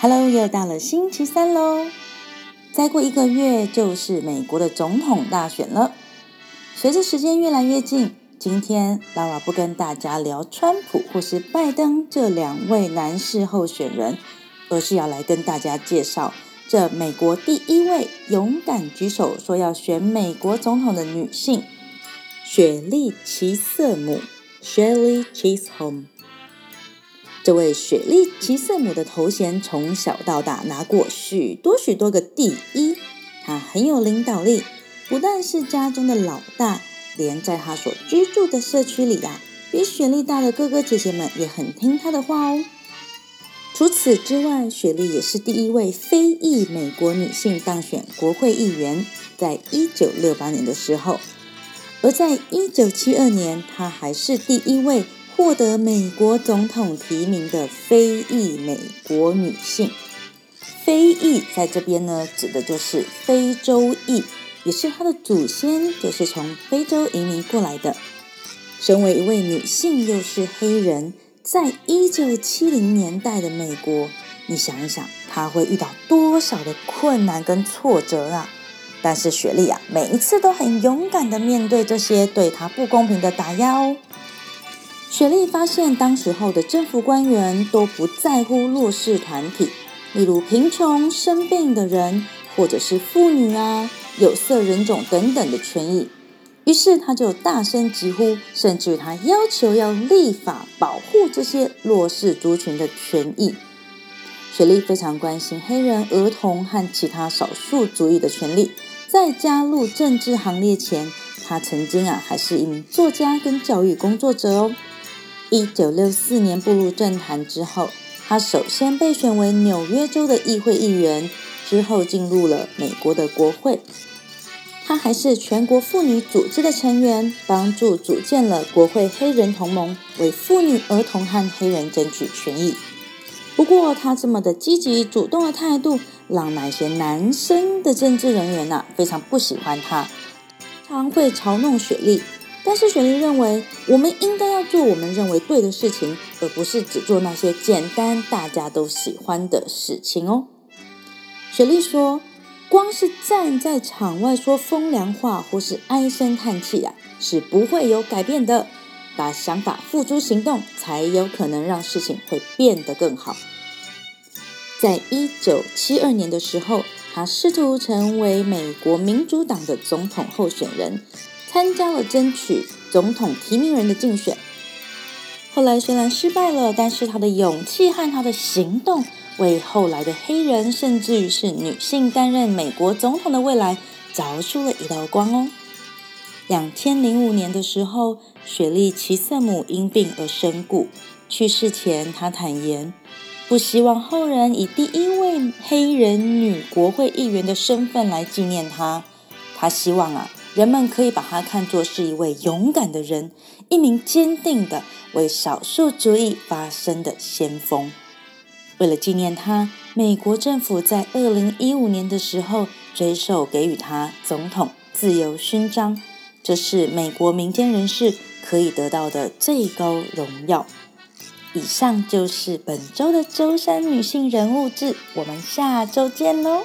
Hello，又到了星期三喽！再过一个月就是美国的总统大选了。随着时间越来越近，今天拉瓦不跟大家聊川普或是拜登这两位男士候选人，而是要来跟大家介绍这美国第一位勇敢举手说要选美国总统的女性——雪莉·齐瑟姆 （Shirley Chisholm）。这位雪莉·齐瑟姆的头衔从小到大拿过许多许多个第一，她很有领导力，不但是家中的老大，连在她所居住的社区里呀、啊，比雪莉大的哥哥姐姐们也很听她的话哦。除此之外，雪莉也是第一位非裔美国女性当选国会议员，在一九六八年的时候，而在一九七二年，她还是第一位。获得美国总统提名的非裔美国女性，非裔在这边呢，指的就是非洲裔，也是她的祖先就是从非洲移民过来的。身为一位女性，又是黑人，在一九七零年代的美国，你想一想，她会遇到多少的困难跟挫折啊？但是雪莉啊，每一次都很勇敢的面对这些对她不公平的打压哦。雪莉发现，当时候的政府官员都不在乎弱势团体，例如贫穷、生病的人，或者是妇女啊、有色人种等等的权益。于是，他就大声疾呼，甚至他要求要立法保护这些弱势族群的权益。雪莉非常关心黑人、儿童和其他少数族裔的权利。在加入政治行列前，他曾经啊还是一名作家跟教育工作者哦。一九六四年步入政坛之后，他首先被选为纽约州的议会议员，之后进入了美国的国会。他还是全国妇女组织的成员，帮助组建了国会黑人同盟，为妇女、儿童和黑人争取权益。不过，他这么的积极主动的态度，让那些男生的政治人员呐、非常不喜欢他，常会嘲弄雪莉。但是雪莉认为，我们应该要做我们认为对的事情，而不是只做那些简单大家都喜欢的事情哦。雪莉说：“光是站在场外说风凉话或是唉声叹气啊，是不会有改变的。把想法付诸行动，才有可能让事情会变得更好。”在一九七二年的时候，她试图成为美国民主党的总统候选人。参加了争取总统提名人的竞选，后来虽然失败了，但是他的勇气和他的行动，为后来的黑人甚至于是女性担任美国总统的未来，凿出了一道光哦。两千零五年的时候，雪莉·齐瑟姆因病而身故，去世前他坦言，不希望后人以第一位黑人女国会议员的身份来纪念她，他希望啊。人们可以把他看作是一位勇敢的人，一名坚定的为少数族裔发声的先锋。为了纪念他，美国政府在二零一五年的时候追授给予他总统自由勋章，这是美国民间人士可以得到的最高荣耀。以上就是本周的周三女性人物志，我们下周见喽。